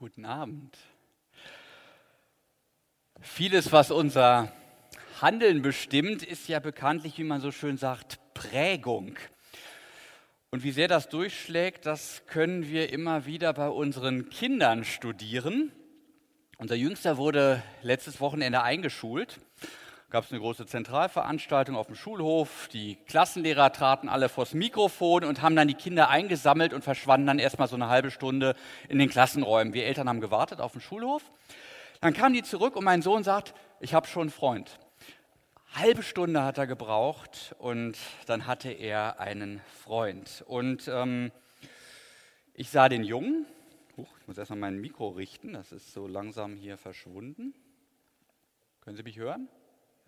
Guten Abend. Vieles, was unser Handeln bestimmt, ist ja bekanntlich, wie man so schön sagt, Prägung. Und wie sehr das durchschlägt, das können wir immer wieder bei unseren Kindern studieren. Unser Jüngster wurde letztes Wochenende eingeschult gab es eine große Zentralveranstaltung auf dem Schulhof. Die Klassenlehrer traten alle vors Mikrofon und haben dann die Kinder eingesammelt und verschwanden dann erstmal so eine halbe Stunde in den Klassenräumen. Wir Eltern haben gewartet auf dem Schulhof. Dann kamen die zurück und mein Sohn sagt, ich habe schon einen Freund. Halbe Stunde hat er gebraucht und dann hatte er einen Freund. Und ähm, ich sah den Jungen. Huch, ich muss erstmal mein Mikro richten, das ist so langsam hier verschwunden. Können Sie mich hören?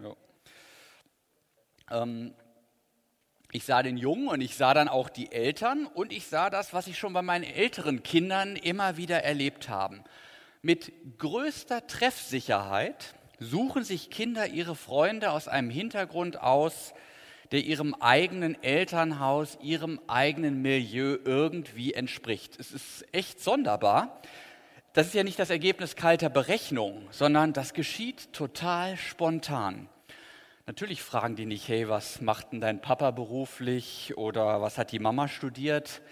Ja. Ähm, ich sah den Jungen und ich sah dann auch die Eltern und ich sah das, was ich schon bei meinen älteren Kindern immer wieder erlebt habe. Mit größter Treffsicherheit suchen sich Kinder ihre Freunde aus einem Hintergrund aus, der ihrem eigenen Elternhaus, ihrem eigenen Milieu irgendwie entspricht. Es ist echt sonderbar. Das ist ja nicht das Ergebnis kalter Berechnung, sondern das geschieht total spontan. Natürlich fragen die nicht, hey, was macht denn dein Papa beruflich oder was hat die Mama studiert?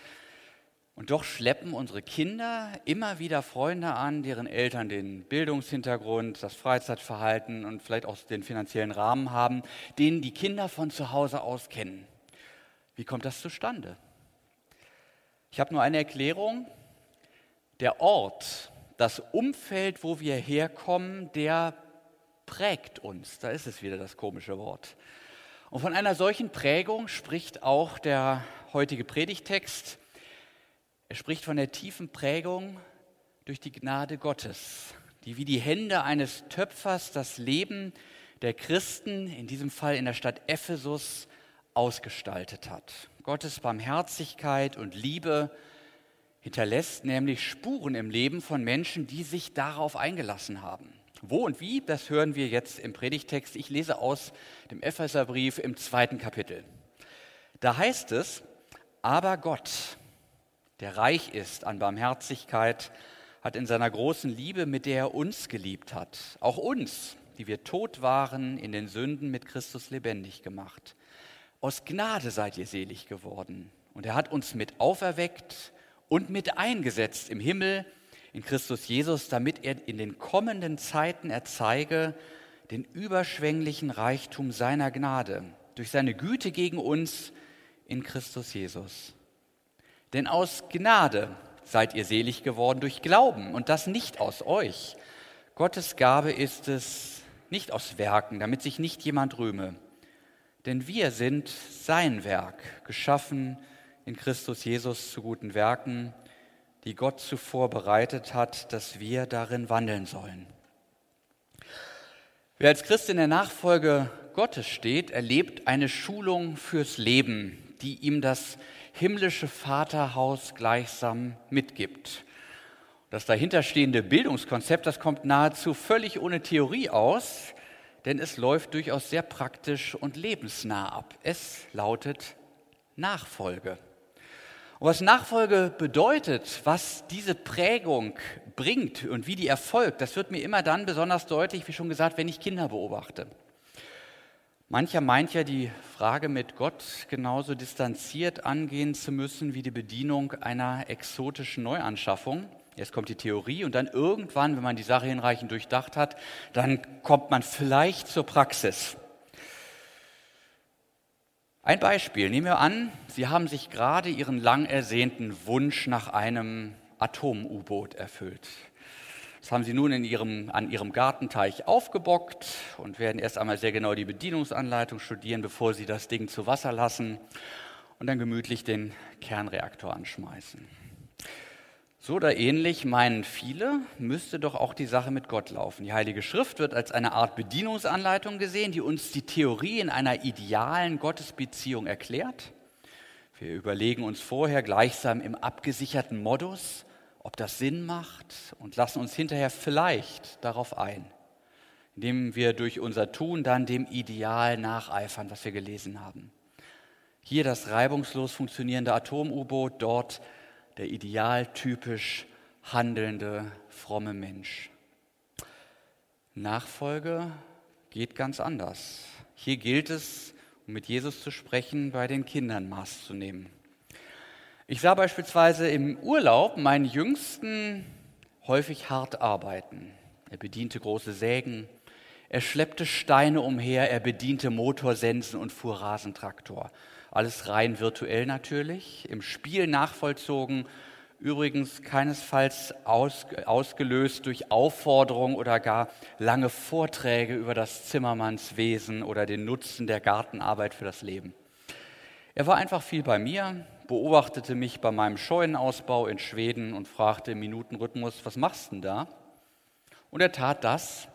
Und doch schleppen unsere Kinder immer wieder Freunde an, deren Eltern den Bildungshintergrund, das Freizeitverhalten und vielleicht auch den finanziellen Rahmen haben, denen die Kinder von zu Hause aus kennen. Wie kommt das zustande? Ich habe nur eine Erklärung. Der Ort, das Umfeld, wo wir herkommen, der prägt uns. Da ist es wieder das komische Wort. Und von einer solchen Prägung spricht auch der heutige Predigtext. Er spricht von der tiefen Prägung durch die Gnade Gottes, die wie die Hände eines Töpfers das Leben der Christen, in diesem Fall in der Stadt Ephesus, ausgestaltet hat. Gottes Barmherzigkeit und Liebe hinterlässt nämlich Spuren im Leben von Menschen, die sich darauf eingelassen haben. Wo und wie, das hören wir jetzt im Predigtext. Ich lese aus dem Epheserbrief im zweiten Kapitel. Da heißt es, aber Gott, der reich ist an Barmherzigkeit, hat in seiner großen Liebe, mit der er uns geliebt hat, auch uns, die wir tot waren, in den Sünden mit Christus lebendig gemacht. Aus Gnade seid ihr selig geworden. Und er hat uns mit auferweckt und mit eingesetzt im Himmel in Christus Jesus, damit er in den kommenden Zeiten erzeige den überschwänglichen Reichtum seiner Gnade durch seine Güte gegen uns in Christus Jesus. Denn aus Gnade seid ihr selig geworden durch Glauben und das nicht aus euch. Gottes Gabe ist es nicht aus Werken, damit sich nicht jemand rühme. Denn wir sind sein Werk, geschaffen in Christus Jesus zu guten Werken, die Gott zuvor bereitet hat, dass wir darin wandeln sollen. Wer als Christ in der Nachfolge Gottes steht, erlebt eine Schulung fürs Leben, die ihm das himmlische Vaterhaus gleichsam mitgibt. Das dahinterstehende Bildungskonzept, das kommt nahezu völlig ohne Theorie aus, denn es läuft durchaus sehr praktisch und lebensnah ab. Es lautet Nachfolge. Und was Nachfolge bedeutet, was diese Prägung bringt und wie die erfolgt, das wird mir immer dann besonders deutlich, wie schon gesagt, wenn ich Kinder beobachte. Mancher meint ja, die Frage mit Gott genauso distanziert angehen zu müssen wie die Bedienung einer exotischen Neuanschaffung. Jetzt kommt die Theorie und dann irgendwann, wenn man die Sache hinreichend durchdacht hat, dann kommt man vielleicht zur Praxis. Ein Beispiel. Nehmen wir an, Sie haben sich gerade Ihren lang ersehnten Wunsch nach einem Atom-U-Boot erfüllt. Das haben Sie nun in Ihrem, an Ihrem Gartenteich aufgebockt und werden erst einmal sehr genau die Bedienungsanleitung studieren, bevor Sie das Ding zu Wasser lassen und dann gemütlich den Kernreaktor anschmeißen. So oder ähnlich meinen viele, müsste doch auch die Sache mit Gott laufen. Die Heilige Schrift wird als eine Art Bedienungsanleitung gesehen, die uns die Theorie in einer idealen Gottesbeziehung erklärt. Wir überlegen uns vorher gleichsam im abgesicherten Modus, ob das Sinn macht und lassen uns hinterher vielleicht darauf ein, indem wir durch unser Tun dann dem Ideal nacheifern, was wir gelesen haben. Hier das reibungslos funktionierende Atom-U-Boot, dort der idealtypisch handelnde, fromme Mensch. Nachfolge geht ganz anders. Hier gilt es, um mit Jesus zu sprechen, bei den Kindern Maß zu nehmen. Ich sah beispielsweise im Urlaub meinen Jüngsten häufig hart arbeiten. Er bediente große Sägen, er schleppte Steine umher, er bediente Motorsensen und fuhr Rasentraktor. Alles rein virtuell natürlich, im Spiel nachvollzogen, übrigens keinesfalls aus, ausgelöst durch Aufforderung oder gar lange Vorträge über das Zimmermannswesen oder den Nutzen der Gartenarbeit für das Leben. Er war einfach viel bei mir, beobachtete mich bei meinem Scheunenausbau in Schweden und fragte im Minutenrhythmus, was machst denn da? Und er tat das,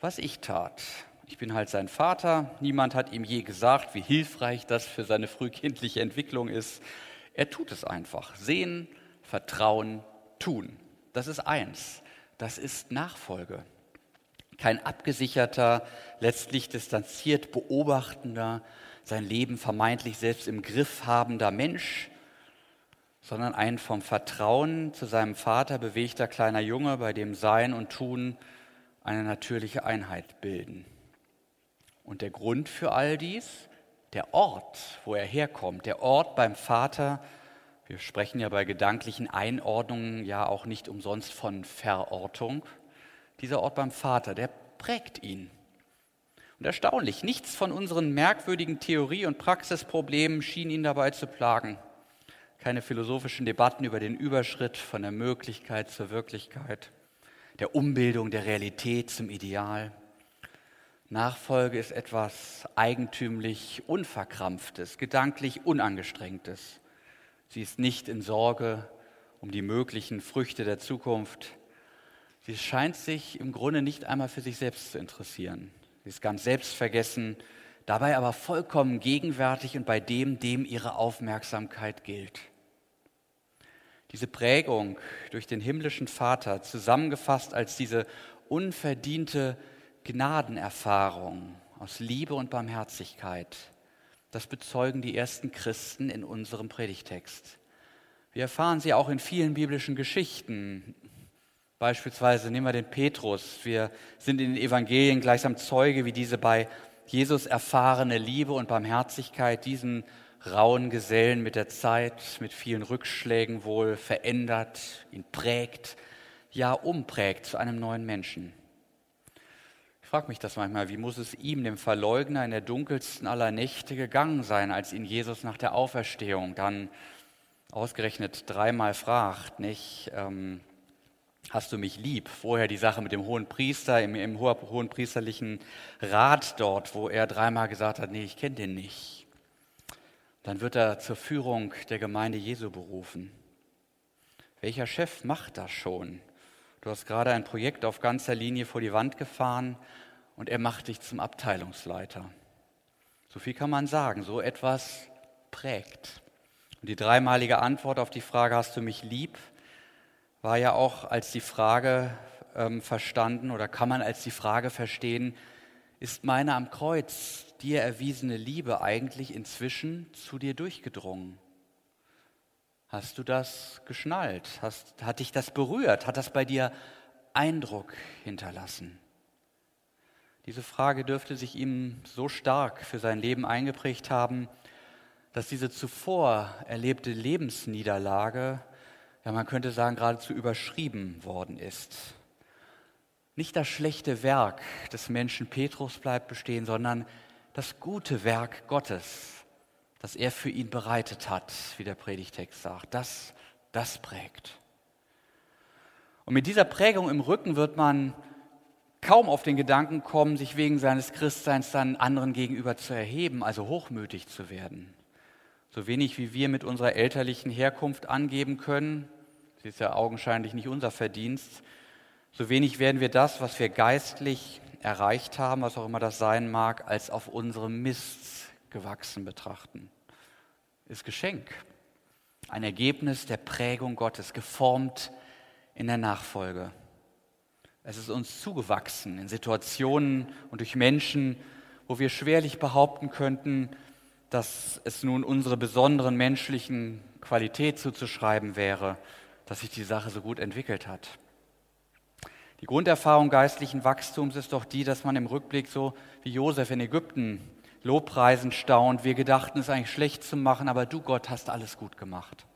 was ich tat. Ich bin halt sein Vater. Niemand hat ihm je gesagt, wie hilfreich das für seine frühkindliche Entwicklung ist. Er tut es einfach. Sehen, vertrauen, tun. Das ist eins. Das ist Nachfolge. Kein abgesicherter, letztlich distanziert beobachtender, sein Leben vermeintlich selbst im Griff habender Mensch, sondern ein vom Vertrauen zu seinem Vater bewegter kleiner Junge, bei dem Sein und Tun eine natürliche Einheit bilden. Und der Grund für all dies, der Ort, wo er herkommt, der Ort beim Vater, wir sprechen ja bei gedanklichen Einordnungen ja auch nicht umsonst von Verortung, dieser Ort beim Vater, der prägt ihn. Und erstaunlich, nichts von unseren merkwürdigen Theorie- und Praxisproblemen schien ihn dabei zu plagen. Keine philosophischen Debatten über den Überschritt von der Möglichkeit zur Wirklichkeit der Umbildung der Realität zum Ideal. Nachfolge ist etwas eigentümlich Unverkrampftes, gedanklich Unangestrengtes. Sie ist nicht in Sorge um die möglichen Früchte der Zukunft. Sie scheint sich im Grunde nicht einmal für sich selbst zu interessieren. Sie ist ganz selbstvergessen, dabei aber vollkommen gegenwärtig und bei dem, dem ihre Aufmerksamkeit gilt. Diese Prägung durch den himmlischen Vater, zusammengefasst als diese unverdiente Gnadenerfahrung aus Liebe und Barmherzigkeit, das bezeugen die ersten Christen in unserem Predigtext. Wir erfahren sie auch in vielen biblischen Geschichten. Beispielsweise nehmen wir den Petrus. Wir sind in den Evangelien gleichsam Zeuge, wie diese bei Jesus erfahrene Liebe und Barmherzigkeit diesen rauen Gesellen mit der Zeit, mit vielen Rückschlägen wohl verändert, ihn prägt, ja umprägt zu einem neuen Menschen. Frage mich das manchmal, wie muss es ihm, dem Verleugner, in der dunkelsten aller Nächte gegangen sein, als ihn Jesus nach der Auferstehung dann ausgerechnet dreimal fragt, nicht? Ähm, hast du mich lieb? Vorher die Sache mit dem hohen Priester, im, im hohen priesterlichen Rat dort, wo er dreimal gesagt hat, nee, ich kenne den nicht dann wird er zur Führung der Gemeinde Jesu berufen. Welcher Chef macht das schon? Du hast gerade ein Projekt auf ganzer Linie vor die Wand gefahren und er macht dich zum Abteilungsleiter. So viel kann man sagen, so etwas prägt. Und die dreimalige Antwort auf die Frage, hast du mich lieb, war ja auch als die Frage ähm, verstanden oder kann man als die Frage verstehen, ist meine am Kreuz dir erwiesene Liebe eigentlich inzwischen zu dir durchgedrungen? Hast du das geschnallt? Hast, hat dich das berührt? Hat das bei dir Eindruck hinterlassen? Diese Frage dürfte sich ihm so stark für sein Leben eingeprägt haben, dass diese zuvor erlebte Lebensniederlage, ja man könnte sagen, geradezu überschrieben worden ist. Nicht das schlechte Werk des Menschen Petrus bleibt bestehen, sondern das gute Werk Gottes, das er für ihn bereitet hat, wie der Predigtext sagt. Das, das prägt. Und mit dieser Prägung im Rücken wird man kaum auf den Gedanken kommen, sich wegen seines Christseins dann anderen gegenüber zu erheben, also hochmütig zu werden. So wenig wie wir mit unserer elterlichen Herkunft angeben können, sie ist ja augenscheinlich nicht unser Verdienst, so wenig werden wir das, was wir geistlich erreicht haben, was auch immer das sein mag, als auf unserem Mist gewachsen betrachten. Ist Geschenk, ein Ergebnis der Prägung Gottes, geformt in der Nachfolge. Es ist uns zugewachsen in Situationen und durch Menschen, wo wir schwerlich behaupten könnten, dass es nun unsere besonderen menschlichen Qualität zuzuschreiben wäre, dass sich die Sache so gut entwickelt hat. Die Grunderfahrung geistlichen Wachstums ist doch die, dass man im Rückblick so wie Josef in Ägypten lobpreisend staunt. Wir gedachten es eigentlich schlecht zu machen, aber du Gott hast alles gut gemacht.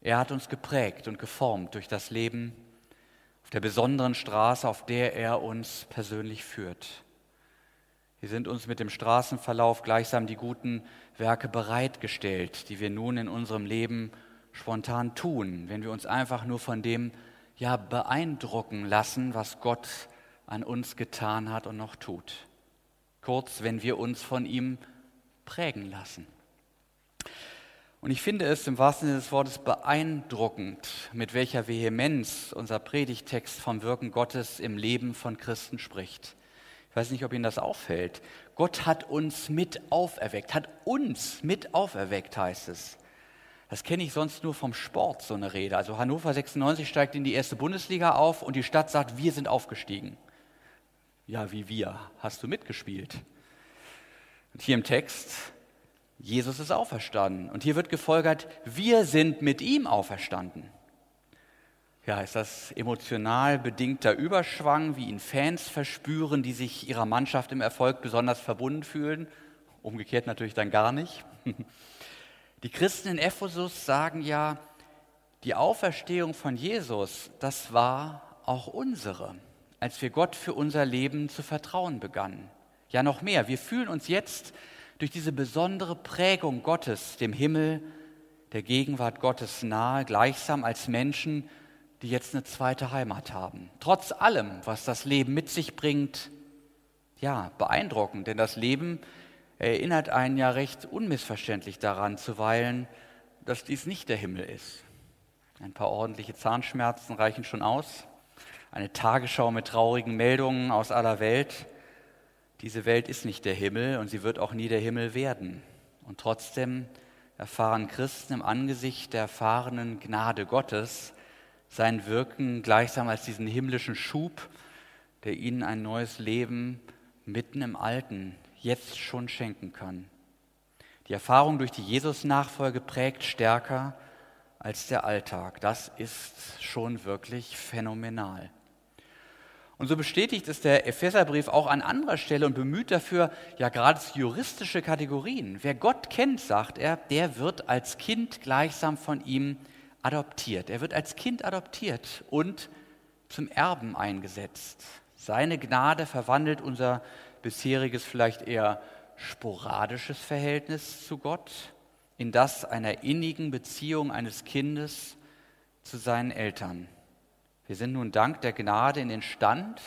Er hat uns geprägt und geformt durch das Leben auf der besonderen Straße, auf der er uns persönlich führt. Wir sind uns mit dem Straßenverlauf gleichsam die guten Werke bereitgestellt, die wir nun in unserem Leben spontan tun, wenn wir uns einfach nur von dem ja beeindrucken lassen, was Gott an uns getan hat und noch tut. Kurz, wenn wir uns von ihm prägen lassen. Und ich finde es im wahrsten Sinne des Wortes beeindruckend, mit welcher Vehemenz unser Predigtext vom Wirken Gottes im Leben von Christen spricht. Ich weiß nicht, ob Ihnen das auffällt. Gott hat uns mit auferweckt, hat uns mit auferweckt, heißt es. Das kenne ich sonst nur vom Sport, so eine Rede. Also Hannover 96 steigt in die erste Bundesliga auf und die Stadt sagt, wir sind aufgestiegen. Ja, wie wir? Hast du mitgespielt? Und hier im Text, Jesus ist auferstanden. Und hier wird gefolgert, wir sind mit ihm auferstanden. Ja, ist das emotional bedingter Überschwang, wie ihn Fans verspüren, die sich ihrer Mannschaft im Erfolg besonders verbunden fühlen? Umgekehrt natürlich dann gar nicht. Die Christen in Ephesus sagen ja, die Auferstehung von Jesus, das war auch unsere, als wir Gott für unser Leben zu vertrauen begannen. Ja, noch mehr, wir fühlen uns jetzt durch diese besondere Prägung Gottes, dem Himmel, der Gegenwart Gottes nahe, gleichsam als Menschen, die jetzt eine zweite Heimat haben. Trotz allem, was das Leben mit sich bringt, ja, beeindruckend, denn das Leben erinnert einen ja recht unmissverständlich daran zuweilen, dass dies nicht der Himmel ist. Ein paar ordentliche Zahnschmerzen reichen schon aus. Eine Tagesschau mit traurigen Meldungen aus aller Welt. Diese Welt ist nicht der Himmel und sie wird auch nie der Himmel werden. Und trotzdem erfahren Christen im Angesicht der erfahrenen Gnade Gottes sein Wirken gleichsam als diesen himmlischen Schub, der ihnen ein neues Leben mitten im Alten jetzt schon schenken kann. Die Erfahrung durch die Jesus-Nachfolge prägt stärker als der Alltag. Das ist schon wirklich phänomenal. Und so bestätigt es der Epheserbrief auch an anderer Stelle und bemüht dafür ja gerade juristische Kategorien. Wer Gott kennt, sagt er, der wird als Kind gleichsam von ihm adoptiert. Er wird als Kind adoptiert und zum Erben eingesetzt. Seine Gnade verwandelt unser bisheriges vielleicht eher sporadisches Verhältnis zu Gott in das einer innigen Beziehung eines Kindes zu seinen Eltern. Wir sind nun dank der Gnade in den Stand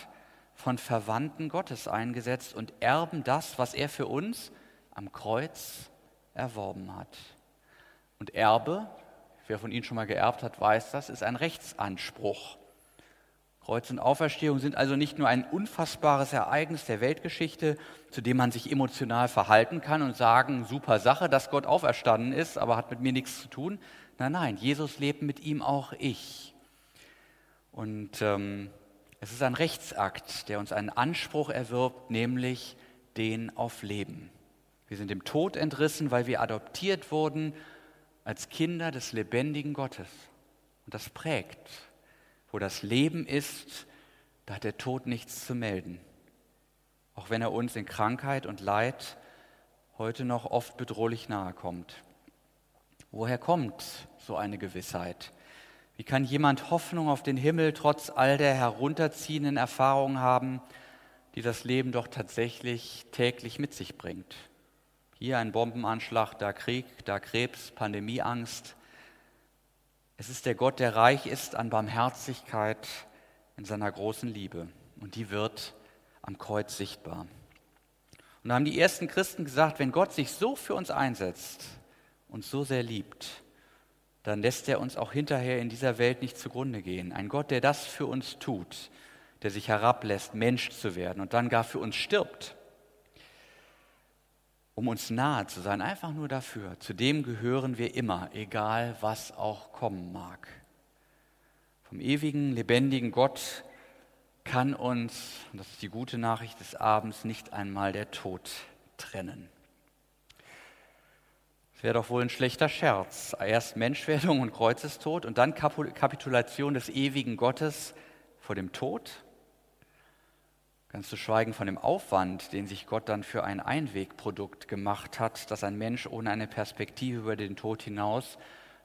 von Verwandten Gottes eingesetzt und erben das, was er für uns am Kreuz erworben hat. Und Erbe, wer von Ihnen schon mal geerbt hat, weiß das, ist ein Rechtsanspruch. Kreuz und Auferstehung sind also nicht nur ein unfassbares Ereignis der Weltgeschichte, zu dem man sich emotional verhalten kann und sagen, super Sache, dass Gott auferstanden ist, aber hat mit mir nichts zu tun. Nein, nein, Jesus lebt mit ihm auch ich. Und ähm, es ist ein Rechtsakt, der uns einen Anspruch erwirbt, nämlich den auf Leben. Wir sind dem Tod entrissen, weil wir adoptiert wurden als Kinder des lebendigen Gottes. Und das prägt wo das Leben ist, da hat der Tod nichts zu melden. Auch wenn er uns in Krankheit und Leid heute noch oft bedrohlich nahe kommt. Woher kommt so eine Gewissheit? Wie kann jemand Hoffnung auf den Himmel trotz all der herunterziehenden Erfahrungen haben, die das Leben doch tatsächlich täglich mit sich bringt? Hier ein Bombenanschlag, da Krieg, da Krebs, Pandemieangst, es ist der Gott, der reich ist an Barmherzigkeit in seiner großen Liebe. Und die wird am Kreuz sichtbar. Und da haben die ersten Christen gesagt, wenn Gott sich so für uns einsetzt und so sehr liebt, dann lässt er uns auch hinterher in dieser Welt nicht zugrunde gehen. Ein Gott, der das für uns tut, der sich herablässt, Mensch zu werden und dann gar für uns stirbt, um uns nahe zu sein, einfach nur dafür. Zu dem gehören wir immer, egal was auch kommen mag. Vom ewigen, lebendigen Gott kann uns, und das ist die gute Nachricht des Abends, nicht einmal der Tod trennen. Wäre doch wohl ein schlechter Scherz. Erst Menschwerdung und Kreuzestod und dann Kapitulation des ewigen Gottes vor dem Tod. Ganz zu schweigen von dem Aufwand, den sich Gott dann für ein Einwegprodukt gemacht hat, das ein Mensch ohne eine Perspektive über den Tod hinaus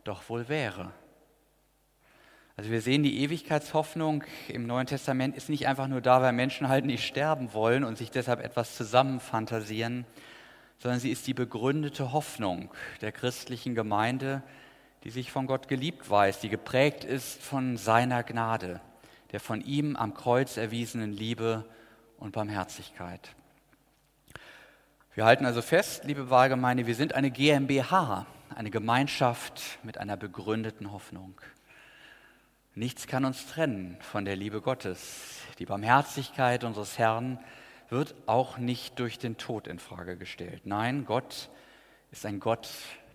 doch wohl wäre. Also wir sehen, die Ewigkeitshoffnung im Neuen Testament ist nicht einfach nur da, weil Menschen halt nicht sterben wollen und sich deshalb etwas zusammenfantasieren, sondern sie ist die begründete Hoffnung der christlichen Gemeinde, die sich von Gott geliebt weiß, die geprägt ist von seiner Gnade, der von ihm am Kreuz erwiesenen Liebe und Barmherzigkeit. Wir halten also fest, liebe Wahlgemeinde, wir sind eine GmbH, eine Gemeinschaft mit einer begründeten Hoffnung. Nichts kann uns trennen von der Liebe Gottes. Die Barmherzigkeit unseres Herrn wird auch nicht durch den Tod in Frage gestellt. Nein, Gott ist ein Gott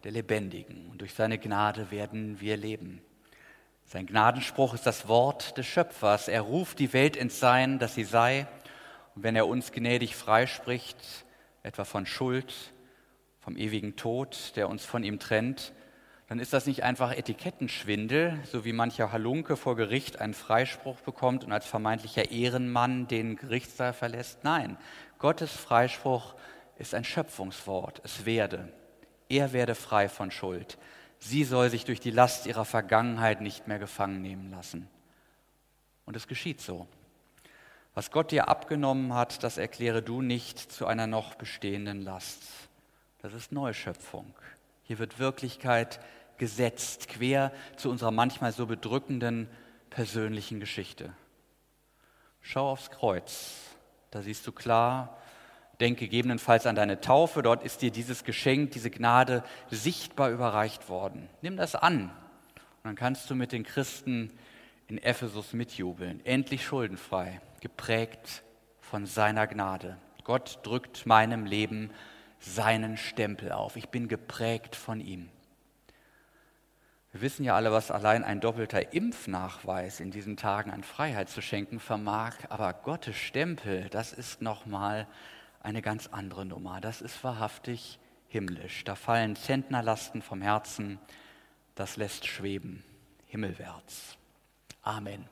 der Lebendigen und durch seine Gnade werden wir leben. Sein Gnadenspruch ist das Wort des Schöpfers. Er ruft die Welt ins Sein, dass sie sei. Und wenn er uns gnädig freispricht, etwa von Schuld, vom ewigen Tod, der uns von ihm trennt, dann ist das nicht einfach Etikettenschwindel, so wie mancher Halunke vor Gericht einen Freispruch bekommt und als vermeintlicher Ehrenmann den Gerichtssaal verlässt. Nein, Gottes Freispruch ist ein Schöpfungswort. Es werde. Er werde frei von Schuld. Sie soll sich durch die Last ihrer Vergangenheit nicht mehr gefangen nehmen lassen. Und es geschieht so. Was Gott dir abgenommen hat, das erkläre du nicht zu einer noch bestehenden Last. Das ist Neuschöpfung. Hier wird Wirklichkeit gesetzt, quer zu unserer manchmal so bedrückenden persönlichen Geschichte. Schau aufs Kreuz, da siehst du klar, denk gegebenenfalls an deine Taufe, dort ist dir dieses Geschenk, diese Gnade sichtbar überreicht worden. Nimm das an und dann kannst du mit den Christen in Ephesus mitjubeln, endlich schuldenfrei, geprägt von seiner Gnade. Gott drückt meinem Leben seinen Stempel auf. Ich bin geprägt von ihm. Wir wissen ja alle, was allein ein doppelter Impfnachweis in diesen Tagen an Freiheit zu schenken vermag, aber Gottes Stempel, das ist nochmal eine ganz andere Nummer. Das ist wahrhaftig himmlisch. Da fallen Zentnerlasten vom Herzen, das lässt schweben, himmelwärts. Amen.